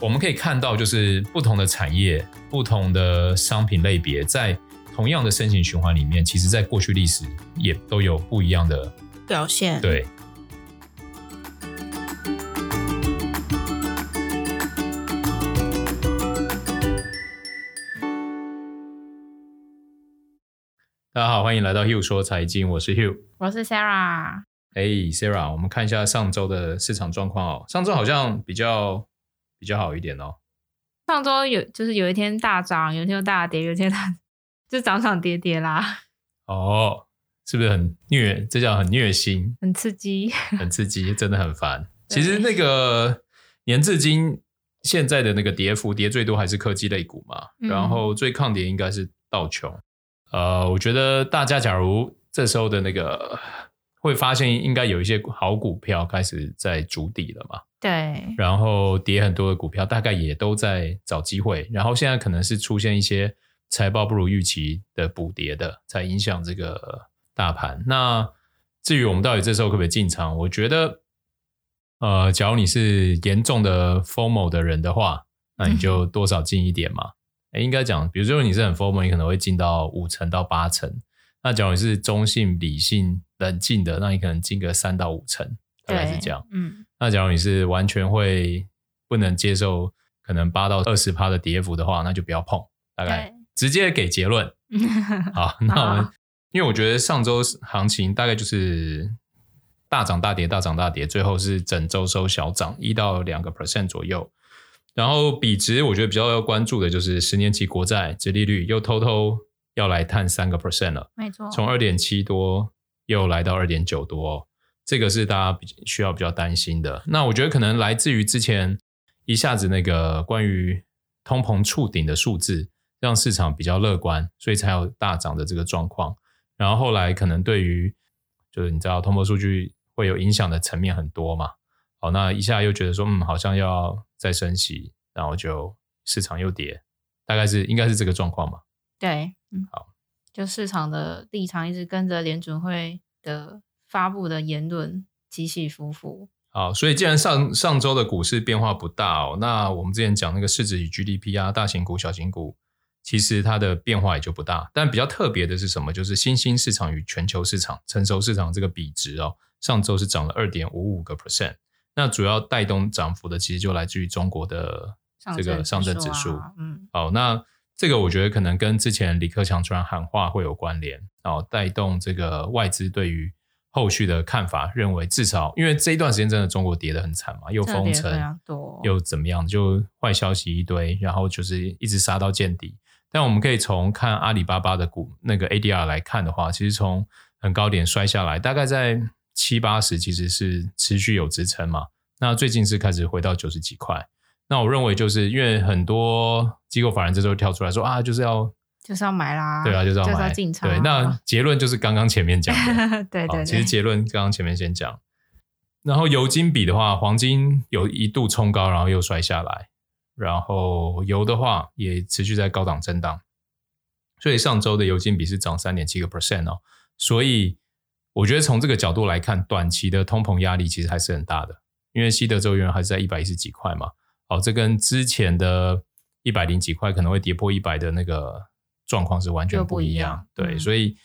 我们可以看到，就是不同的产业、不同的商品类别，在同样的升息循环里面，其实在过去历史也都有不一样的表现。对。大家好，欢迎来到 Hugh 说财经，我是 Hugh，我是 Sarah。哎，Sarah，我们看一下上周的市场状况哦。上周好像比较比较好一点哦。上周有就是有一天大涨，有一天又大跌，有一天它 就涨涨跌跌啦。哦，是不是很虐？这叫很虐心，很刺激，很刺激，真的很烦。其实那个年至今现在的那个跌幅跌最多还是科技类股嘛，嗯、然后最抗跌应该是道琼。呃，我觉得大家假如这时候的那个会发现，应该有一些好股票开始在筑底了嘛。对。然后跌很多的股票，大概也都在找机会。然后现在可能是出现一些财报不如预期的补跌的，才影响这个大盘。那至于我们到底这时候可不可以进场？我觉得，呃，假如你是严重的 formal 的人的话，那你就多少进一点嘛。应该讲，比如说你是很 formal，你可能会进到五成到八成。那假如你是中性、理性、冷静的，那你可能进个三到五成，大概是这样。嗯。那假如你是完全会不能接受可能八到二十趴的跌幅的话，那就不要碰。大概直接给结论。好，那我们因为我觉得上周行情大概就是大涨大跌，大涨大跌，最后是整周收小涨一到两个 percent 左右。然后比值，我觉得比较要关注的就是十年期国债殖利率又偷偷要来探三个 percent 了，没错，从二点七多又来到二点九多，这个是大家比需要比较担心的。那我觉得可能来自于之前一下子那个关于通膨触顶的数字，让市场比较乐观，所以才有大涨的这个状况。然后后来可能对于就是你知道通膨数据会有影响的层面很多嘛。好，那一下又觉得说，嗯，好像要再升息，然后就市场又跌，大概是应该是这个状况嘛？对，嗯，好，就市场的立场一直跟着联准会的发布的言论起起伏伏。好，所以既然上上周的股市变化不大哦，那我们之前讲那个市值与 GDP 啊，大型股、小型股，其实它的变化也就不大。但比较特别的是什么？就是新兴市场与全球市场、成熟市场这个比值哦，上周是涨了二点五五个 percent。那主要带动涨幅的，其实就来自于中国的这个上证指数。嗯，好，那这个我觉得可能跟之前李克强突然喊话会有关联，然后带动这个外资对于后续的看法，认为至少因为这一段时间真的中国跌得很惨嘛，又封城，又怎么样，就坏消息一堆，然后就是一直杀到见底。但我们可以从看阿里巴巴的股那个 ADR 来看的话，其实从很高点摔下来，大概在。七八十其实是持续有支撑嘛，那最近是开始回到九十几块，那我认为就是因为很多机构法人这时候跳出来说啊，就是要就是要买啦，对啊，就是要买，进场。对，那结论就是刚刚前面讲的，对，对对，其实结论刚刚前面先讲，然后油金比的话，黄金有一度冲高，然后又摔下来，然后油的话也持续在高档震荡，所以上周的油金比是涨三点七个 percent 哦，所以。我觉得从这个角度来看，短期的通膨压力其实还是很大的，因为西德州原油还是在一百一十几块嘛。哦，这跟之前的一百零几块可能会跌破一百的那个状况是完全不一样。对，嗯、所以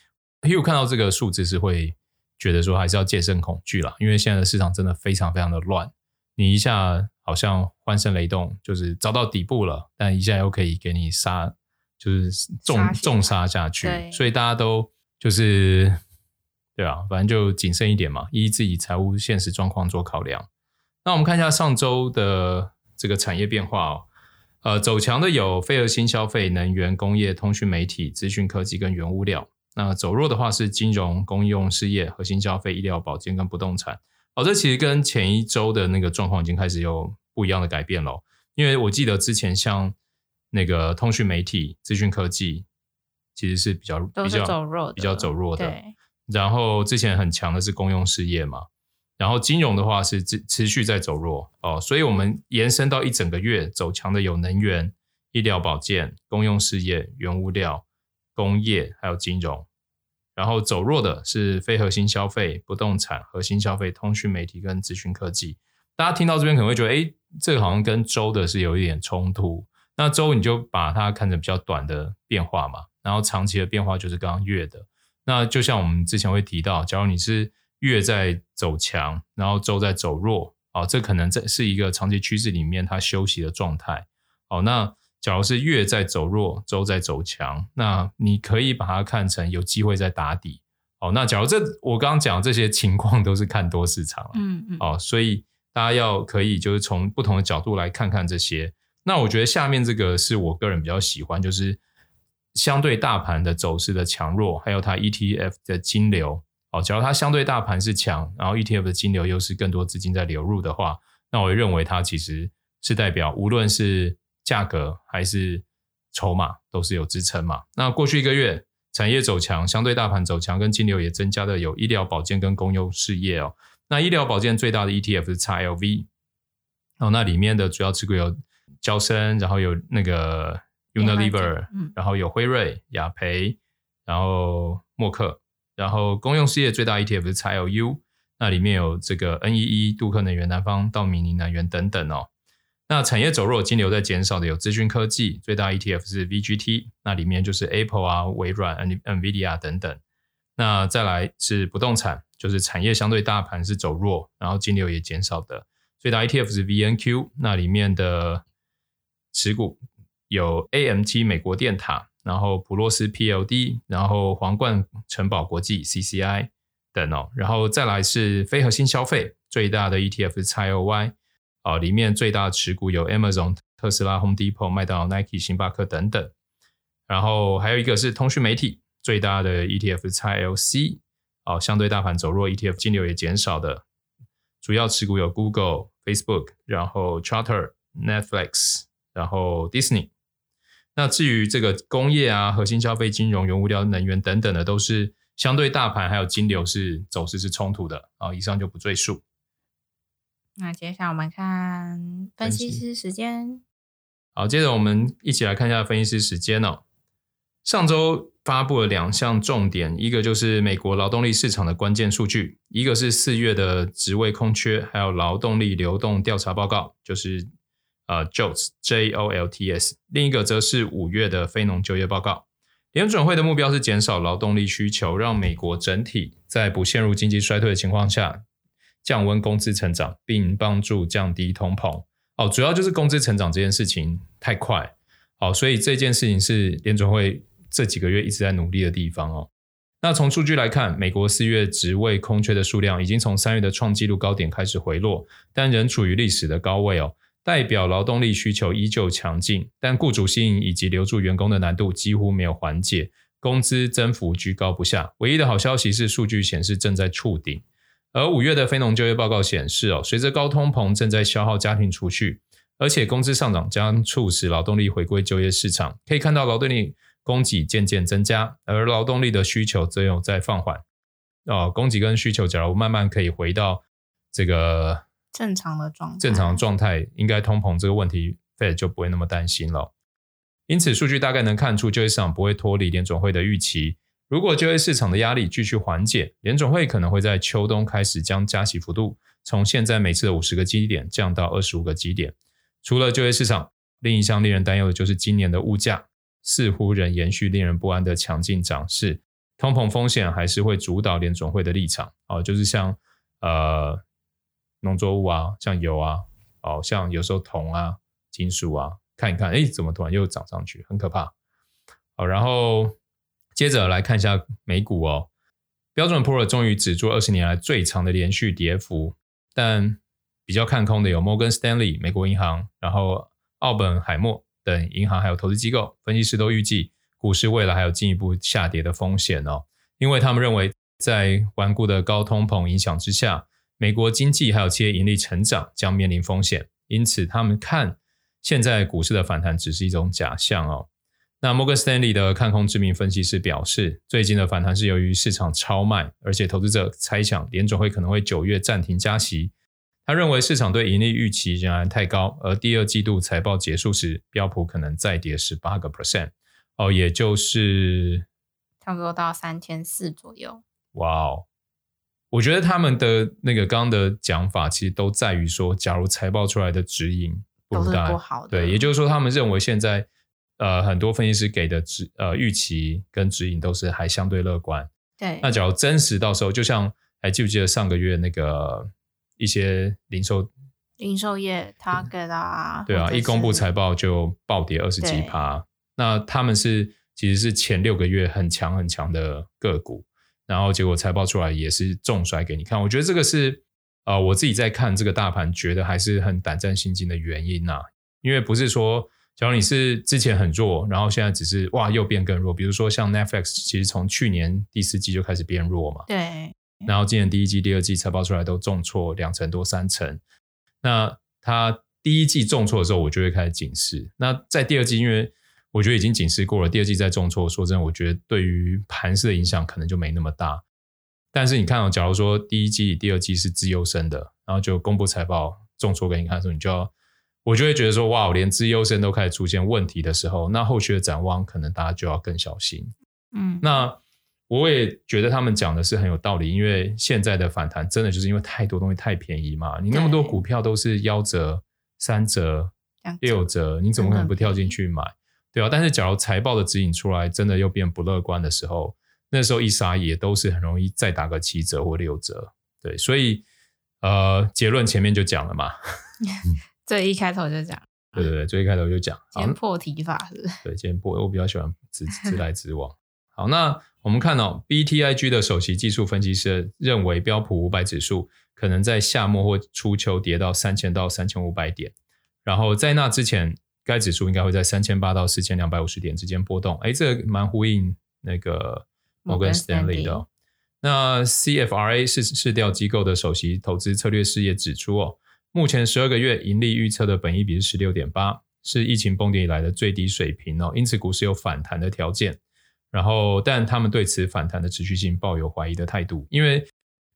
Hugh 看到这个数字是会觉得说还是要戒慎恐惧啦，因为现在的市场真的非常非常的乱。你一下好像欢声雷动，就是找到底部了，但一下又可以给你杀，就是重重杀下去。所以大家都就是。对啊，反正就谨慎一点嘛，依自己财务现实状况做考量。那我们看一下上周的这个产业变化哦。呃，走强的有非核心消费、能源、工业、通讯媒体、资讯科技跟原物料。那走弱的话是金融、公用事业、核心消费、医疗保健跟不动产。哦，这其实跟前一周的那个状况已经开始有不一样的改变了。因为我记得之前像那个通讯媒体、资讯科技，其实是比较比较走弱的，比较走弱的。然后之前很强的是公用事业嘛，然后金融的话是持持续在走弱哦，所以我们延伸到一整个月走强的有能源、医疗保健、公用事业、原物料、工业还有金融，然后走弱的是非核心消费、不动产、核心消费、通讯媒体跟资讯科技。大家听到这边可能会觉得，哎，这个好像跟周的是有一点冲突。那周你就把它看成比较短的变化嘛，然后长期的变化就是刚刚月的。那就像我们之前会提到，假如你是月在走强，然后周在走弱，哦，这可能这是一个长期趋势里面它休息的状态。哦，那假如是月在走弱，周在走强，那你可以把它看成有机会在打底。哦，那假如这我刚刚讲的这些情况都是看多市场，嗯嗯，哦，所以大家要可以就是从不同的角度来看看这些。那我觉得下面这个是我个人比较喜欢，就是。相对大盘的走势的强弱，还有它 ETF 的金流，哦，假如它相对大盘是强，然后 ETF 的金流又是更多资金在流入的话，那我认为它其实是代表无论是价格还是筹码都是有支撑嘛。那过去一个月产业走强，相对大盘走强，跟金流也增加的有医疗保健跟公用事业哦。那医疗保健最大的 ETF 是 XLV，哦，那里面的主要持股有交生，然后有那个。Unilever，嗯然后有辉瑞、雅培，然后默克，然后公用事业最大 ETF 是 XLU，那里面有这个 NEE、杜克能源、南方道明能源等等哦。那产业走弱、金流在减少的有资讯科技，最大 ETF 是 VGT，那里面就是 Apple 啊、微软、NVIDIA 等等。那再来是不动产，就是产业相对大盘是走弱，然后金流也减少的，最大 ETF 是 VNQ，那里面的持股。有 AMT 美国电塔，然后普洛斯 PLD，然后皇冠城堡国际 CCI 等哦，然后再来是非核心消费最大的 ETF 是 XLY 啊，里面最大持股有 Amazon、特斯拉、Home Depot、麦当劳、Nike、星巴克等等，然后还有一个是通讯媒体最大的 ETF 是 XLC 哦，相对大盘走弱，ETF 金流也减少的，主要持股有 Google、Facebook，然后 Charter、Netflix，然后 Disney。那至于这个工业啊、核心消费、金融、原物料、能源等等的，都是相对大盘还有金流是走势是冲突的啊。以上就不赘述。那接下来我们看分析师时间。好，接着我们一起来看一下分析师时间哦。上周发布了两项重点，一个就是美国劳动力市场的关键数据，一个是四月的职位空缺，还有劳动力流动调查报告，就是。呃，JOLTS J O L T S，另一个则是五月的非农就业报告。联准会的目标是减少劳动力需求，让美国整体在不陷入经济衰退的情况下，降温工资成长，并帮助降低通膨。哦，主要就是工资成长这件事情太快，哦，所以这件事情是联准会这几个月一直在努力的地方哦。那从数据来看，美国四月职位空缺的数量已经从三月的创纪录高点开始回落，但仍处于历史的高位哦。代表劳动力需求依旧强劲，但雇主吸引以及留住员工的难度几乎没有缓解，工资增幅居高不下。唯一的好消息是，数据显示正在触顶。而五月的非农就业报告显示，哦，随着高通膨正在消耗家庭储蓄，而且工资上涨将促使劳动力回归就业市场。可以看到，劳动力供给渐渐增加，而劳动力的需求则有在放缓。哦，供给跟需求假如慢慢可以回到这个。正常的状态，正常的状态，应该通膨这个问题，Fed 就不会那么担心了。因此，数据大概能看出就业市场不会脱离联总会的预期。如果就业市场的压力继续缓解，联总会可能会在秋冬开始将加息幅度从现在每次的五十个基点降到二十五个基点。除了就业市场，另一项令人担忧的就是今年的物价似乎仍延续令人不安的强劲涨势，通膨风险还是会主导联总会的立场。哦，就是像呃。农作物啊，像油啊，哦，像有时候铜啊、金属啊，看一看，哎，怎么突然又涨上去，很可怕。好，然后接着来看一下美股哦，标准普尔终于止住二十年来最长的连续跌幅，但比较看空的有摩根斯丹利、美国银行，然后奥本海默等银行还有投资机构，分析师都预计股市未来还有进一步下跌的风险哦，因为他们认为在顽固的高通膨影响之下。美国经济还有企业盈利成长将面临风险，因此他们看现在股市的反弹只是一种假象哦。那摩根斯丹利的看空知名分析师表示，最近的反弹是由于市场超卖，而且投资者猜想联准会可能会九月暂停加息。他认为市场对盈利预期仍然太高，而第二季度财报结束时，标普可能再跌十八个 percent 哦，也就是差不多到三千四左右。哇哦！我觉得他们的那个刚刚的讲法，其实都在于说，假如财报出来的指引不都是不好的，对，也就是说，他们认为现在呃很多分析师给的指呃预期跟指引都是还相对乐观。对，那假如真实到时候，就像还记不记得上个月那个一些零售零售业 Target 啊，对啊，一公布财报就暴跌二十几趴。那他们是其实是前六个月很强很强的个股。然后结果财报出来也是重摔给你看，我觉得这个是呃我自己在看这个大盘，觉得还是很胆战心惊的原因呐、啊。因为不是说，假如你是之前很弱，然后现在只是哇又变更弱，比如说像 Netflix，其实从去年第四季就开始变弱嘛。对。然后今年第一季、第二季财报出来都重挫两成多、三成。那它第一季重挫的时候，我就会开始警示。那在第二季，因为我觉得已经警示过了，第二季再重挫，说真的，我觉得对于盘势的影响可能就没那么大。但是你看哦，假如说第一季、第二季是资优生的，然后就公布财报重挫给你看的时候，你就要，我就会觉得说，哇，连资优生都开始出现问题的时候，那后续的展望可能大家就要更小心。嗯，那我也觉得他们讲的是很有道理，因为现在的反弹真的就是因为太多东西太便宜嘛，你那么多股票都是夭折、三折、六折，你怎么可能不跳进去买？对啊，但是假如财报的指引出来，真的又变不乐观的时候，那时候一杀也都是很容易再打个七折或六折。对，所以呃，结论前面就讲了嘛，最一开头就讲，对对对，最一开头就讲，先破题法是，是，对，先破，我比较喜欢直 直来直往。好，那我们看到、哦、BTIG 的首席技术分析师认为，标普五百指数可能在夏末或初秋跌到三千到三千五百点，然后在那之前。该指数应该会在三千八到四千两百五十点之间波动，哎，这个蛮呼应那个摩根士丹利的、哦。那 CFRA 是市调机构的首席投资策略师也指出哦，目前十二个月盈利预测的本益比是十六点八，是疫情崩跌以来的最低水平哦，因此股市有反弹的条件。然后，但他们对此反弹的持续性抱有怀疑的态度，因为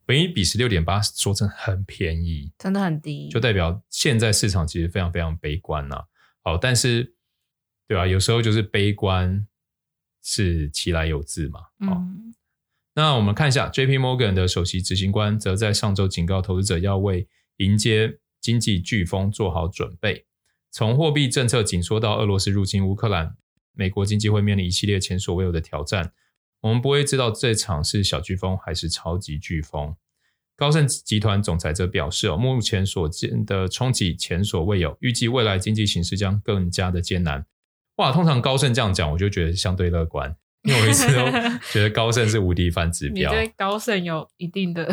本益比十六点八说真的很便宜，真的很低，就代表现在市场其实非常非常悲观呐、啊。好，但是，对吧？有时候就是悲观是其来有自嘛。嗯，那我们看一下，J.P. Morgan 的首席执行官则在上周警告投资者要为迎接经济飓风做好准备。从货币政策紧缩到俄罗斯入侵乌克兰，美国经济会面临一系列前所未有的挑战。我们不会知道这场是小飓风还是超级飓风。高盛集团总裁则表示：“哦，目前所见的冲击前所未有，预计未来经济形势将更加的艰难。”哇，通常高盛这样讲，我就觉得相对乐观，因为我一直都觉得高盛是无敌反指标。你对高盛有一定的……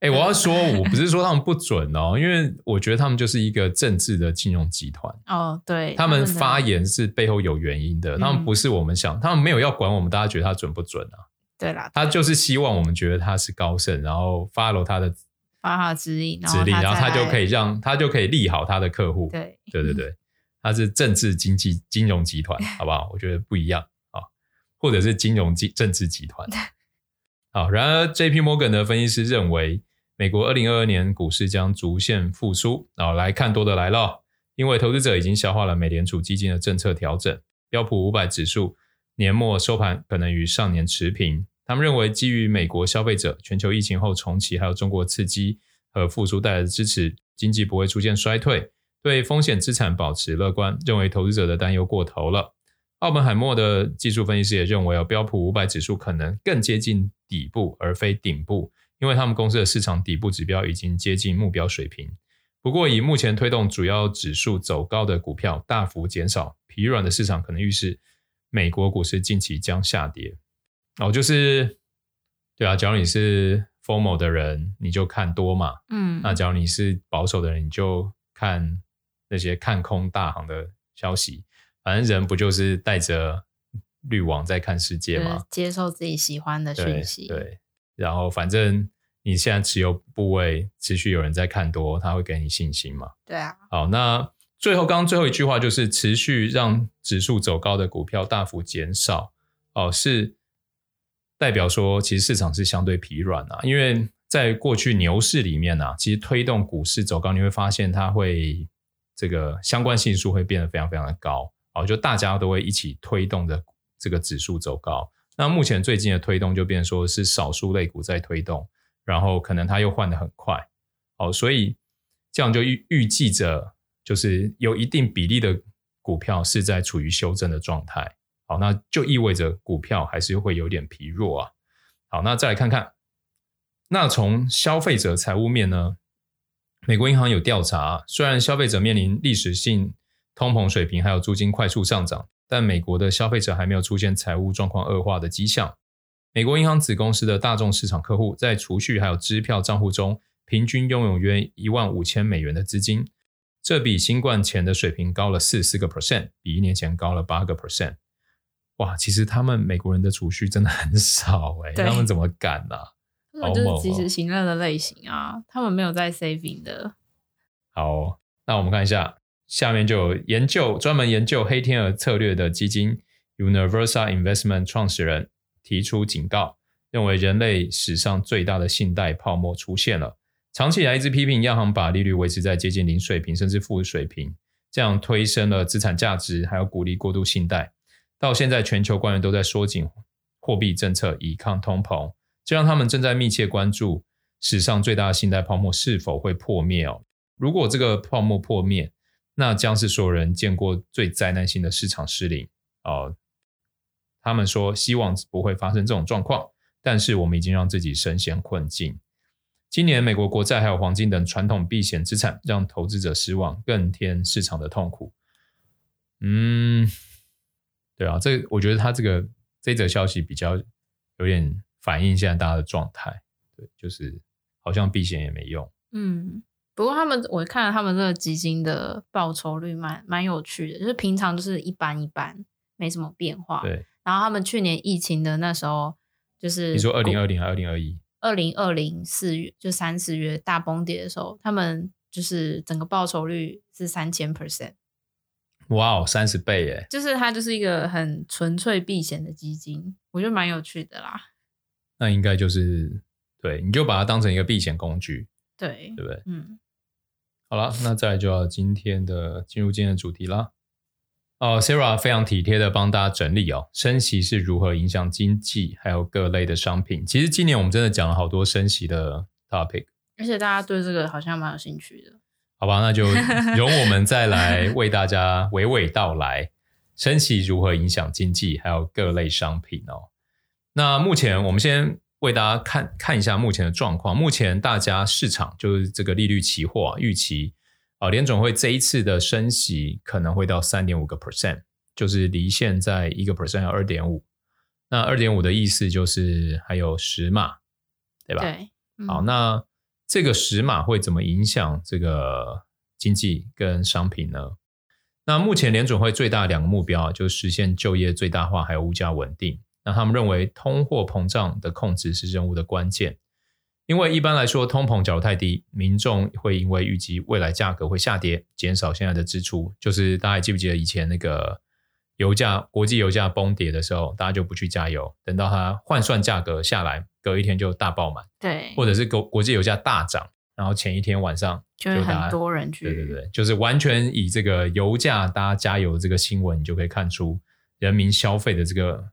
哎、欸，我要说，我不是说他们不准哦，因为我觉得他们就是一个政治的金融集团。哦，对，他们发言是背后有原因的，他们不是我们想，他们没有要管我们，大家觉得他准不准啊？对啦，他就是希望我们觉得他是高盛，然后 follow 他的发号指引，指令，然后他就可以让他就可以利好他的客户。对，对对对，他是政治经济金融集团，好不好？我觉得不一样啊，或者是金融政政治集团。好，然而 J.P. Morgan 的分析师认为，美国二零二二年股市将逐渐复苏。然后来看多的来了，因为投资者已经消化了美联储基金的政策调整，标普五百指数年末收盘可能与上年持平。他们认为，基于美国消费者、全球疫情后重启，还有中国刺激和复苏带来的支持，经济不会出现衰退，对风险资产保持乐观，认为投资者的担忧过头了。奥本海默的技术分析师也认为，标普五百指数可能更接近底部而非顶部，因为他们公司的市场底部指标已经接近目标水平。不过，以目前推动主要指数走高的股票大幅减少，疲软的市场可能预示美国股市近期将下跌。哦，就是，对啊，假如你是 formal 的人，你就看多嘛。嗯，那假如你是保守的人，你就看那些看空大行的消息。反正人不就是带着滤网在看世界吗？接受自己喜欢的讯息。对，对，然后反正你现在持有部位持续有人在看多，他会给你信心嘛。对啊。好，那最后刚刚最后一句话就是持续让指数走高的股票大幅减少。哦，是。代表说，其实市场是相对疲软啊，因为在过去牛市里面啊，其实推动股市走高，你会发现它会这个相关性数会变得非常非常的高，哦，就大家都会一起推动的这个指数走高。那目前最近的推动就变成说是少数类股在推动，然后可能它又换得很快，哦，所以这样就预预计着，就是有一定比例的股票是在处于修正的状态，好，那就意味着股票还是会有点疲弱啊。好，那再来看看，那从消费者财务面呢？美国银行有调查，虽然消费者面临历史性通膨水平，还有租金快速上涨，但美国的消费者还没有出现财务状况恶化的迹象。美国银行子公司的大众市场客户在储蓄还有支票账户中，平均拥有约一万五千美元的资金，这比新冠前的水平高了四十四个 percent，比一年前高了八个 percent。哇，其实他们美国人的储蓄真的很 少哎、欸，他们怎么敢呢、啊？他们就是及时行乐的类型啊，哦、他们没有在 saving 的。好，那我们看一下，下面就有研究专门研究黑天鹅策略的基金 Universal Investment 创始人提出警告，认为人类史上最大的信贷泡沫出现了。长期以来一直批评央行把利率维持在接近零水平甚至负水平，这样推升了资产价值，还有鼓励过度信贷。到现在，全球官员都在缩紧货币政策以抗通膨。这让他们正在密切关注史上最大的信贷泡沫是否会破灭哦。如果这个泡沫破灭，那将是所有人见过最灾难性的市场失灵哦。他们说希望不会发生这种状况，但是我们已经让自己深陷困境。今年美国国债还有黄金等传统避险资产让投资者失望，更添市场的痛苦。嗯，对啊，这我觉得他这个这则消息比较有点。反映现在大家的状态，对，就是好像避险也没用。嗯，不过他们我看了他们这个基金的报酬率蛮蛮有趣的，就是平常就是一般一般，没什么变化。对，然后他们去年疫情的那时候，就是你说二零二零还是二零二一？二零二零四月就三四月大崩跌的时候，他们就是整个报酬率是三千 percent。哇哦，三十倍耶！就是它就是一个很纯粹避险的基金，我觉得蛮有趣的啦。那应该就是对，你就把它当成一个避险工具，对，对不对？嗯，好了，那再来就要今天的进入今天的主题啦。哦，Sarah 非常体贴的帮大家整理哦，升息是如何影响经济，还有各类的商品。其实今年我们真的讲了好多升息的 topic，而且大家对这个好像蛮有兴趣的。好吧，那就 容我们再来为大家娓娓道来，升息如何影响经济，还有各类商品哦。那目前我们先为大家看看一下目前的状况。目前大家市场就是这个利率期货预期啊，联总会这一次的升息可能会到三点五个 percent，就是离现在一个 percent 要二点五。那二点五的意思就是还有十码，对吧？对。嗯、好，那这个十码会怎么影响这个经济跟商品呢？那目前联准会最大的两个目标就是实现就业最大化，还有物价稳定。那他们认为通货膨胀的控制是任务的关键，因为一般来说，通膨假如太低，民众会因为预计未来价格会下跌，减少现在的支出。就是大家还记不记得以前那个油价、国际油价崩跌的时候，大家就不去加油，等到它换算价格下来，隔一天就大爆满。对，或者是国国际油价大涨，然后前一天晚上就有很多人去。对对对，就是完全以这个油价大家加油这个新闻，你就可以看出人民消费的这个。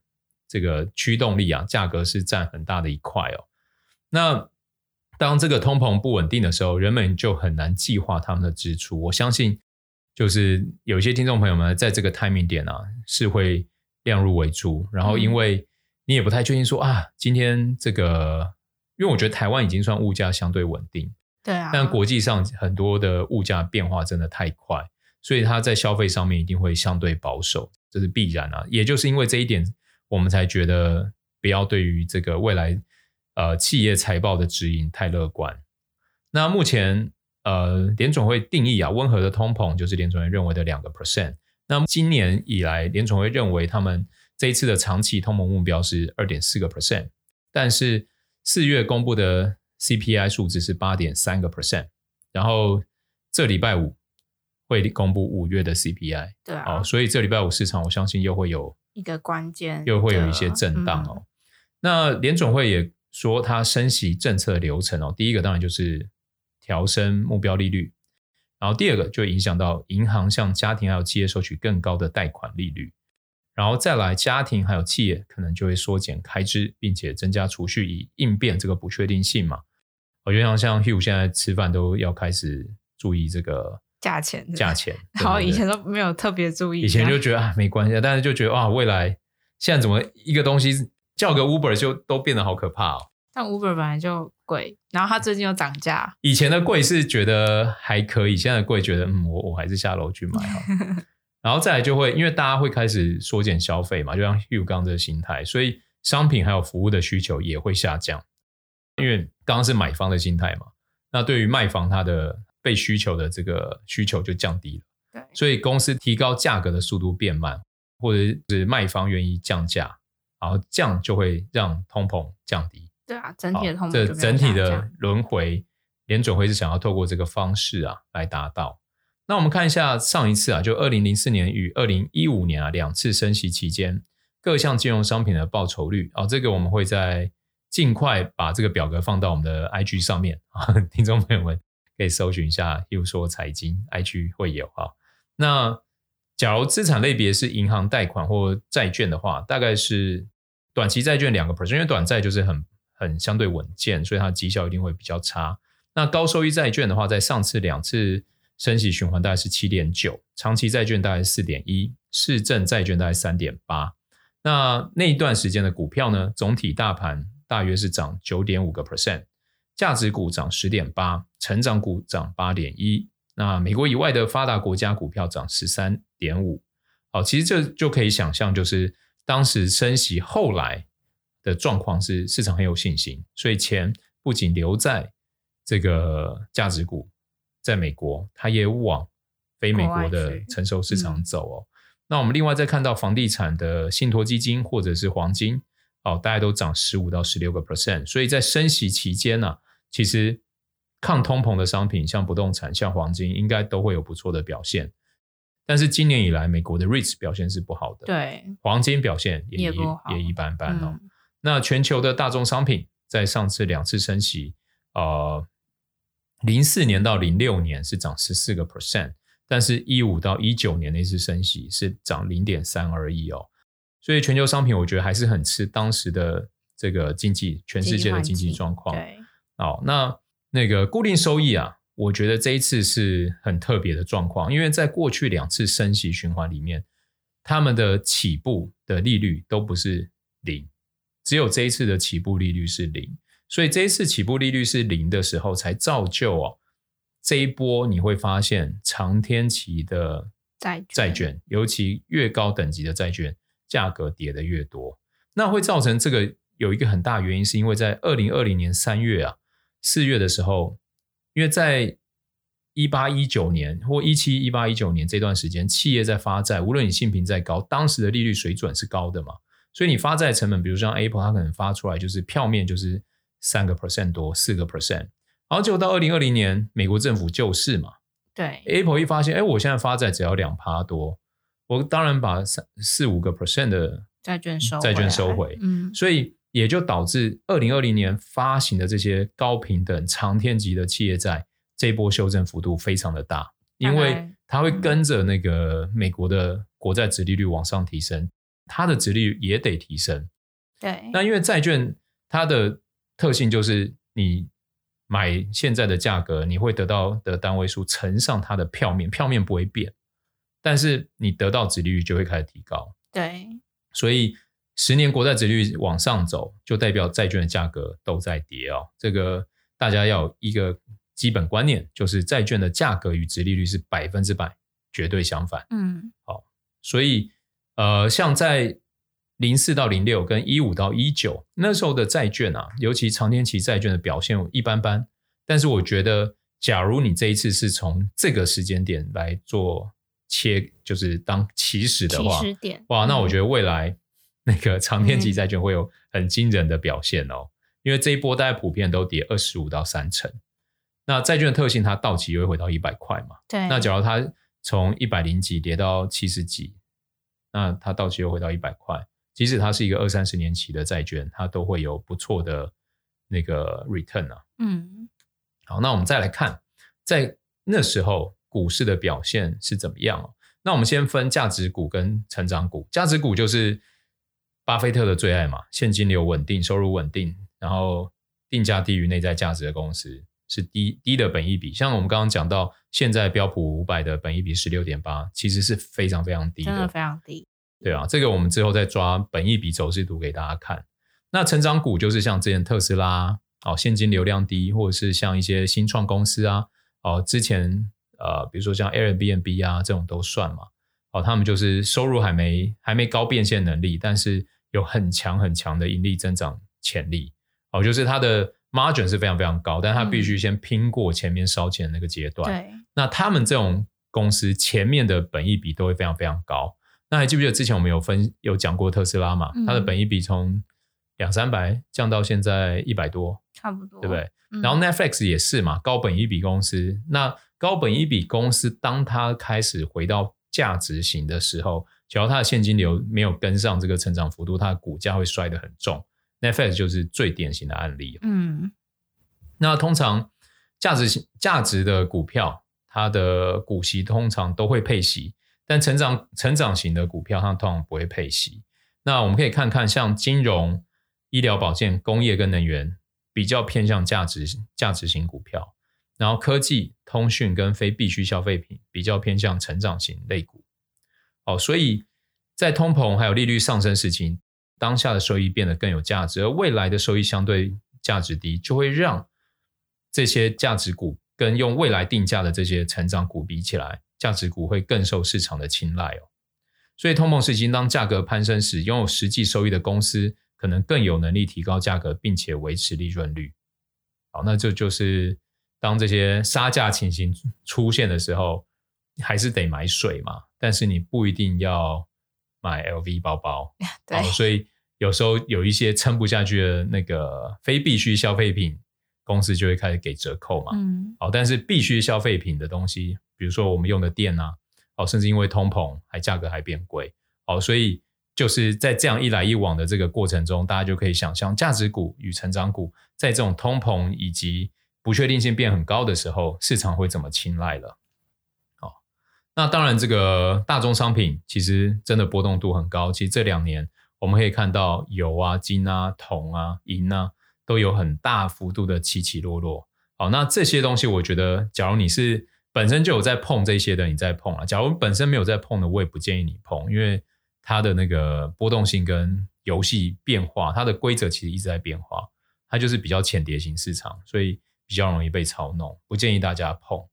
这个驱动力啊，价格是占很大的一块哦。那当这个通膨不稳定的时候，人们就很难计划他们的支出。我相信，就是有些听众朋友们在这个 timing 点啊，是会量入为出。然后，因为你也不太确定说啊，今天这个，因为我觉得台湾已经算物价相对稳定，对啊。但国际上很多的物价变化真的太快，所以它在消费上面一定会相对保守，这是必然啊。也就是因为这一点。我们才觉得不要对于这个未来呃企业财报的指引太乐观。那目前呃联总会定义啊，温和的通膨就是联总会认为的两个 percent。那今年以来，联总会认为他们这一次的长期通膨目标是二点四个 percent，但是四月公布的 CPI 数字是八点三个 percent，然后这礼拜五会公布五月的 CPI。对啊，哦，所以这礼拜五市场我相信又会有。一个关键又会有一些震荡哦。嗯、那联总会也说，它升息政策流程哦，第一个当然就是调升目标利率，然后第二个就影响到银行向家庭还有企业收取更高的贷款利率，然后再来家庭还有企业可能就会缩减开支，并且增加储蓄以应变这个不确定性嘛。我觉得像像 Hugh 现在吃饭都要开始注意这个价钱，价钱。然后以前都没有特别注意，以前就觉得啊没关系，但是就觉得啊，未来现在怎么一个东西叫个 Uber 就都变得好可怕哦。但 Uber 本来就贵，然后它最近又涨价。以前的贵是觉得还可以，现在的贵觉得嗯，我我还是下楼去买好。然后再来就会因为大家会开始缩减消费嘛，就像 Hugh 刚这个心态，所以商品还有服务的需求也会下降。因为刚刚是买方的心态嘛，那对于卖方他的被需求的这个需求就降低了，对，所以公司提高价格的速度变慢，或者是卖方愿意降价，然后这样就会让通膨降低。对啊，整体的通膨这整体的轮回，联准会是想要透过这个方式啊来达到。那我们看一下上一次啊，就二零零四年与二零一五年啊两次升息期间各项金融商品的报酬率啊，这个我们会在。尽快把这个表格放到我们的 IG 上面啊，听众朋友们可以搜寻一下，又说财经 IG 会有啊。那假如资产类别是银行贷款或债券的话，大概是短期债券两个 percent，因为短债就是很很相对稳健，所以它的绩效一定会比较差。那高收益债券的话，在上次两次升息循环大概是七点九，长期债券大概四点一，市政债券大概三点八。那那一段时间的股票呢，总体大盘。大约是涨九点五个 percent，价值股涨十点八，成长股涨八点一。那美国以外的发达国家股票涨十三点五。好，其实这就可以想象，就是当时升息后来的状况是市场很有信心，所以钱不仅留在这个价值股，在美国，它也往非美国的成熟市场走哦。那我们另外再看到房地产的信托基金或者是黄金。哦，大概都涨十五到十六个 percent，所以在升息期间呢、啊，其实抗通膨的商品，像不动产、像黄金，应该都会有不错的表现。但是今年以来，美国的 REITs 表现是不好的，对，黄金表现也也，也一般般哦。嗯、那全球的大宗商品，在上次两次升息，呃，零四年到零六年是涨十四个 percent，但是一五到一九年那次升息是涨零点三而已哦。所以全球商品，我觉得还是很吃当时的这个经济，全世界的经济状况。对，好，那那个固定收益啊，我觉得这一次是很特别的状况，因为在过去两次升息循环里面，他们的起步的利率都不是零，只有这一次的起步利率是零。所以这一次起步利率是零的时候，才造就哦这一波你会发现长天期的债债券，尤其越高等级的债券。价格跌的越多，那会造成这个有一个很大原因，是因为在二零二零年三月啊四月的时候，因为在一八一九年或一七一八一九年这段时间，企业在发债，无论你信评再高，当时的利率水准是高的嘛，所以你发债成本，比如像 Apple，它可能发出来就是票面就是三个 percent 多，四个 percent，然后结果到二零二零年，美国政府救市嘛，对，Apple 一发现，哎，我现在发债只要两趴多。我当然把三四五个 percent 的债券收债券收回，嗯，所以也就导致二零二零年发行的这些高平等长天级的企业债，这波修正幅度非常的大，因为它会跟着那个美国的国债殖利率往上提升，它的殖利率也得提升。对，那因为债券它的特性就是你买现在的价格，你会得到的单位数乘上它的票面，票面不会变。但是你得到值利率就会开始提高，对，所以十年国债值利率往上走，就代表债券的价格都在跌哦。这个大家要有一个基本观念，就是债券的价格与值利率是百分之百绝对相反。嗯，好，所以呃，像在零四到零六跟一五到一九那时候的债券啊，尤其长天期债券的表现一般般。但是我觉得，假如你这一次是从这个时间点来做。切就是当起始的话，起始点哇，那我觉得未来那个 长天期债券会有很惊人的表现哦，嗯、因为这一波大概普遍都跌二十五到三成。那债券的特性，它到期又会回到一百块嘛？对。那假如它从一百零几跌到七十几，那它到期又回到一百块，即使它是一个二三十年期的债券，它都会有不错的那个 return 啊。嗯。好，那我们再来看，在那时候。股市的表现是怎么样哦？那我们先分价值股跟成长股。价值股就是巴菲特的最爱嘛，现金流稳定，收入稳定，然后定价低于内在价值的公司是低低的本益比，像我们刚刚讲到，现在标普五百的本益比十六点八，其实是非常非常低的，真的非常低。对啊，这个我们之后再抓本益比走势图给大家看。那成长股就是像之前特斯拉哦，现金流量低，或者是像一些新创公司啊，哦，之前呃，比如说像 Airbnb 啊这种都算嘛。哦，他们就是收入还没还没高变现能力，但是有很强很强的盈利增长潜力。哦，就是它的 margin 是非常非常高，但它必须先拼过前面烧钱的那个阶段。对，那他们这种公司前面的本益比都会非常非常高。那还记不记得之前我们有分有讲过特斯拉嘛？它的本益比从两三百降到现在一百多，差不多，对不对？然后 Netflix 也是嘛，高本益比公司。那高本益比公司，当它开始回到价值型的时候，只要它的现金流没有跟上这个成长幅度，它的股价会摔得很重。Netflix 就是最典型的案例。嗯，那通常价值型价值的股票，它的股息通常都会配息，但成长成长型的股票，它通常不会配息。那我们可以看看，像金融、医疗保健、工业跟能源，比较偏向价值价值型股票，然后科技、通讯跟非必需消费品比较偏向成长型类股。哦，所以在通膨还有利率上升时期，当下的收益变得更有价值，而未来的收益相对价值低，就会让这些价值股跟用未来定价的这些成长股比起来，价值股会更受市场的青睐哦。所以通膨时期，当价格攀升时，拥有实际收益的公司可能更有能力提高价格，并且维持利润率。好，那这就是当这些杀价情形出现的时候，还是得买水嘛。但是你不一定要。买 LV 包包，对，所以有时候有一些撑不下去的那个非必需消费品，公司就会开始给折扣嘛。嗯，好，但是必需消费品的东西，比如说我们用的电啊，哦，甚至因为通膨，还价格还变贵，哦，所以就是在这样一来一往的这个过程中，大家就可以想象，价值股与成长股在这种通膨以及不确定性变很高的时候，市场会怎么青睐了。那当然，这个大宗商品其实真的波动度很高。其实这两年我们可以看到油啊、金啊、铜啊、银啊都有很大幅度的起起落落。好，那这些东西我觉得，假如你是本身就有在碰这些的，你在碰啊；假如本身没有在碰的，我也不建议你碰，因为它的那个波动性跟游戏变化，它的规则其实一直在变化，它就是比较浅碟型市场，所以比较容易被操弄，不建议大家碰。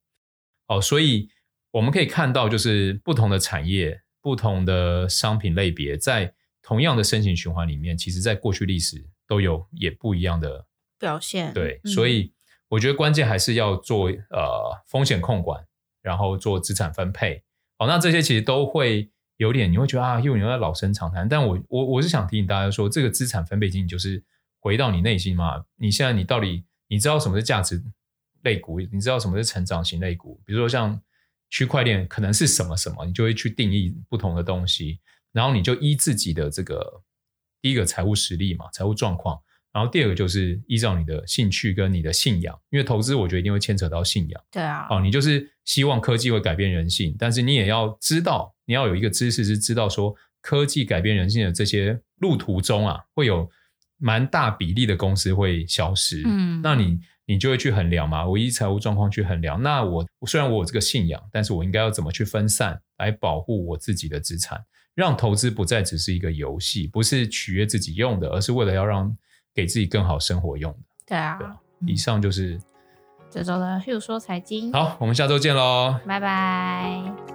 好，所以。我们可以看到，就是不同的产业、不同的商品类别，在同样的升息循环里面，其实在过去历史都有也不一样的表现。对，嗯、所以我觉得关键还是要做呃风险控管，然后做资产分配。好，那这些其实都会有点，你会觉得啊，因为你在老生常谈。但我我我是想提醒大家说，这个资产分配经济就是回到你内心嘛。你现在你到底你知道什么是价值类股？你知道什么是成长型类股？比如说像。区块链可能是什么什么，你就会去定义不同的东西，然后你就依自己的这个第一个财务实力嘛，财务状况，然后第二个就是依照你的兴趣跟你的信仰，因为投资我觉得一定会牵扯到信仰。对啊，哦，你就是希望科技会改变人性，但是你也要知道，你要有一个知识是知道说科技改变人性的这些路途中啊，会有蛮大比例的公司会消失。嗯，那你。你就会去衡量嘛，我依财务状况去衡量。那我虽然我有这个信仰，但是我应该要怎么去分散来保护我自己的资产，让投资不再只是一个游戏，不是取悦自己用的，而是为了要让给自己更好生活用的。对啊，对，以上就是这周的 Hugh 说财经。好，我们下周见喽，拜拜。